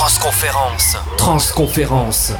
Transconférence. Transconférence.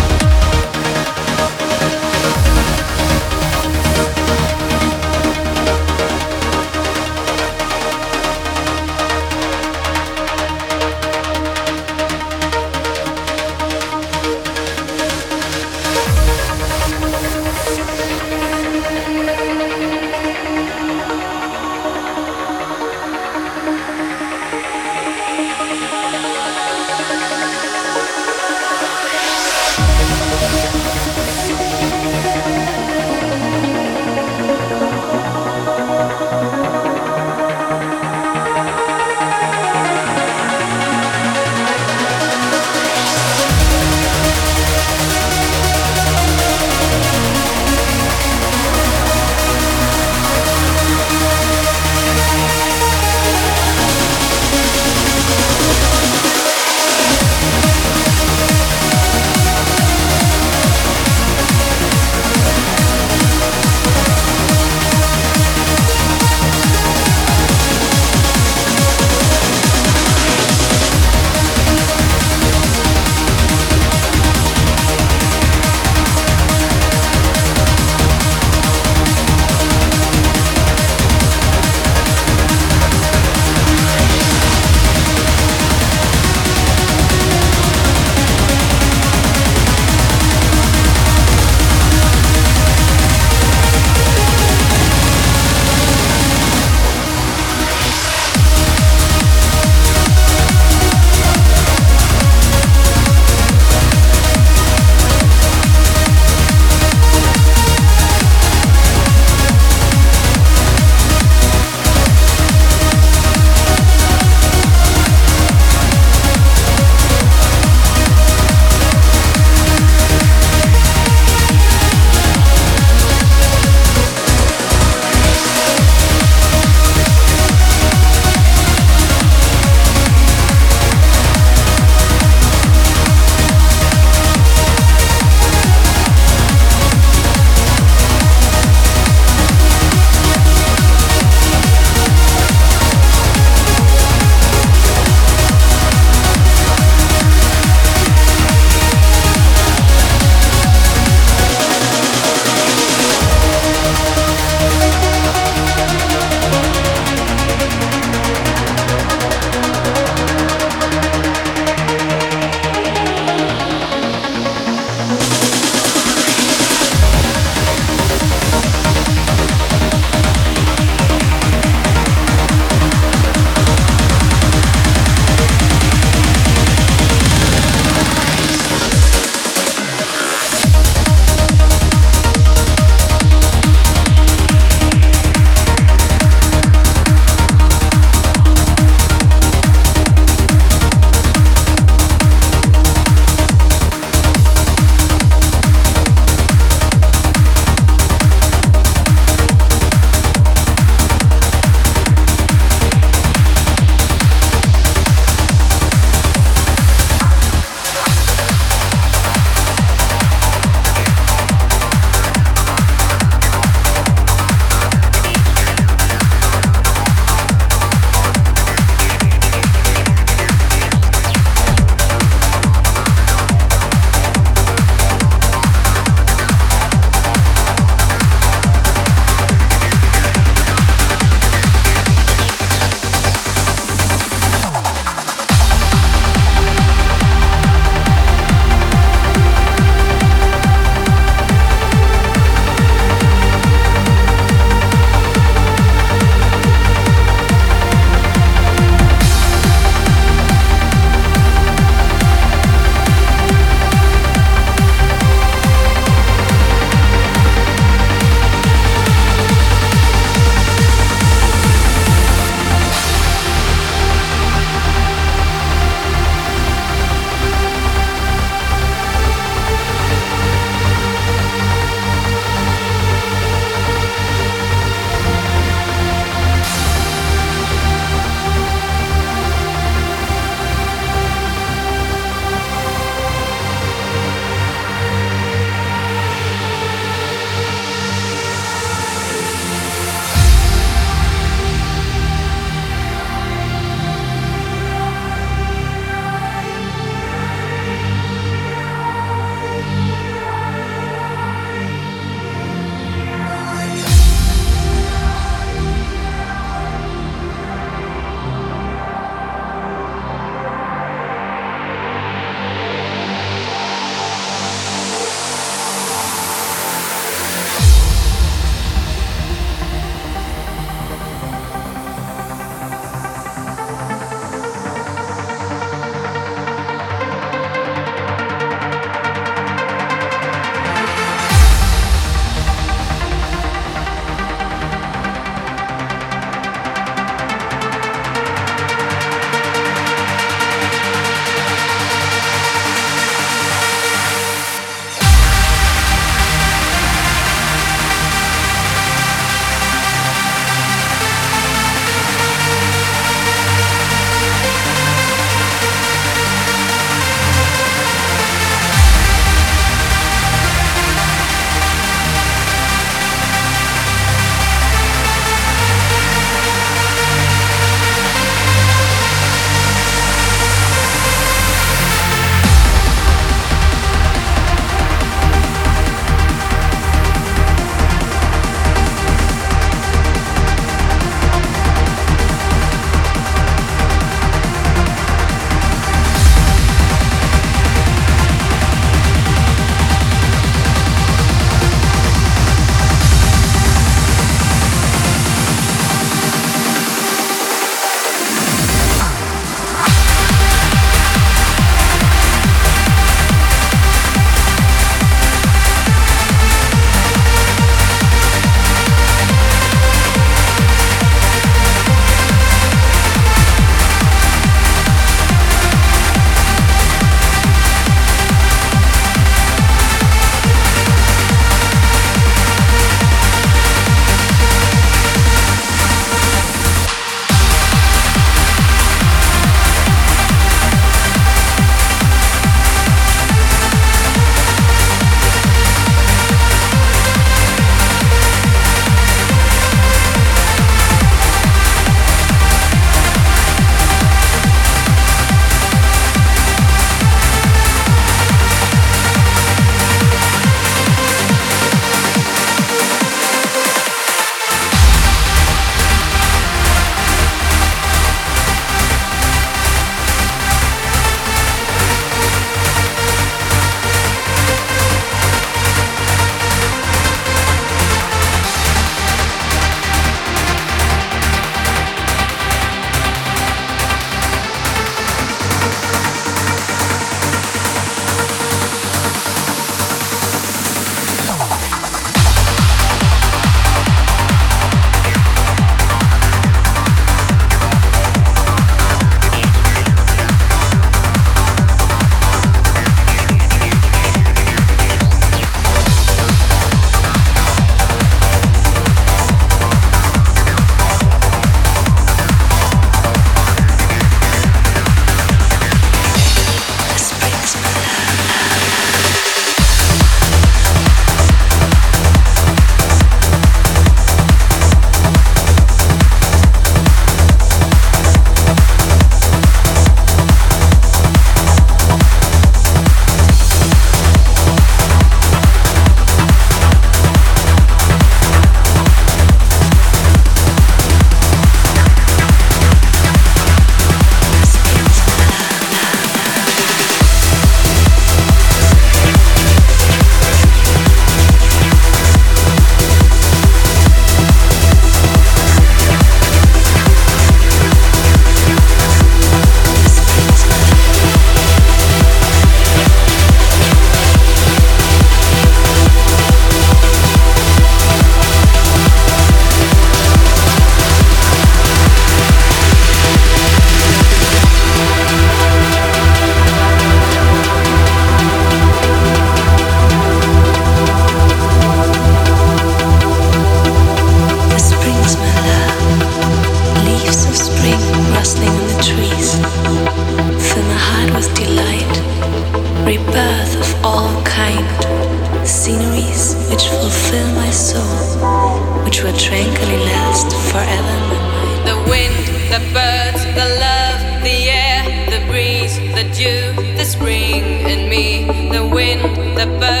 the love, the air, the breeze, the dew, the spring in me, the wind, the bird.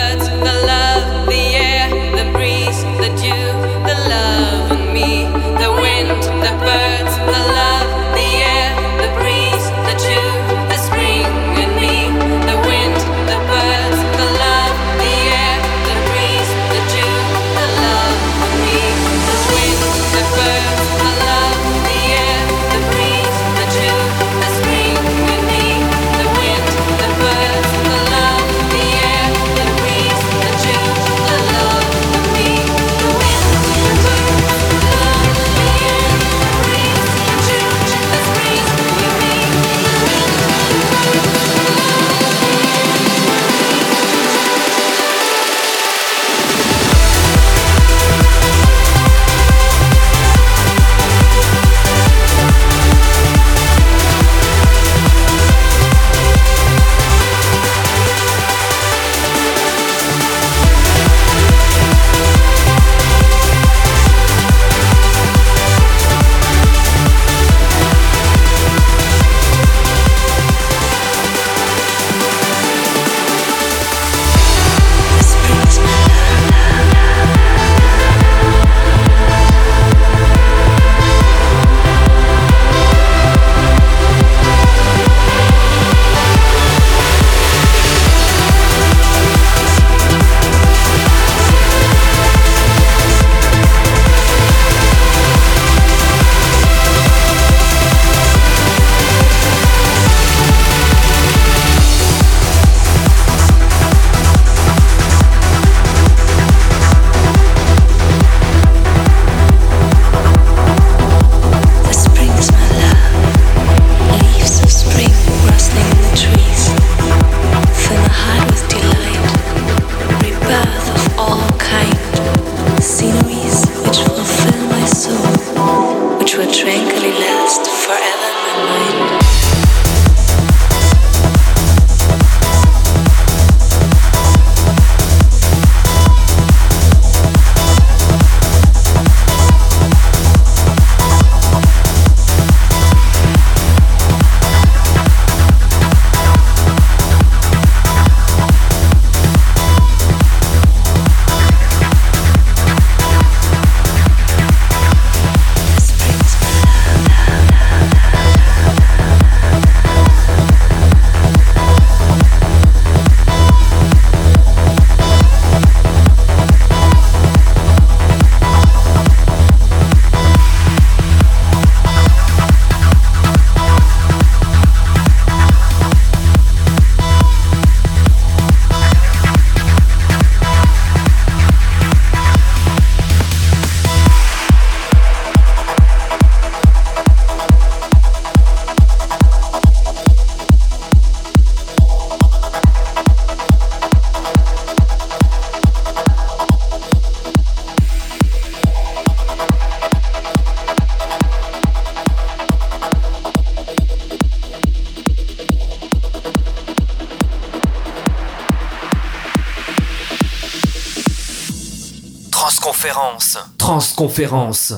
conférence.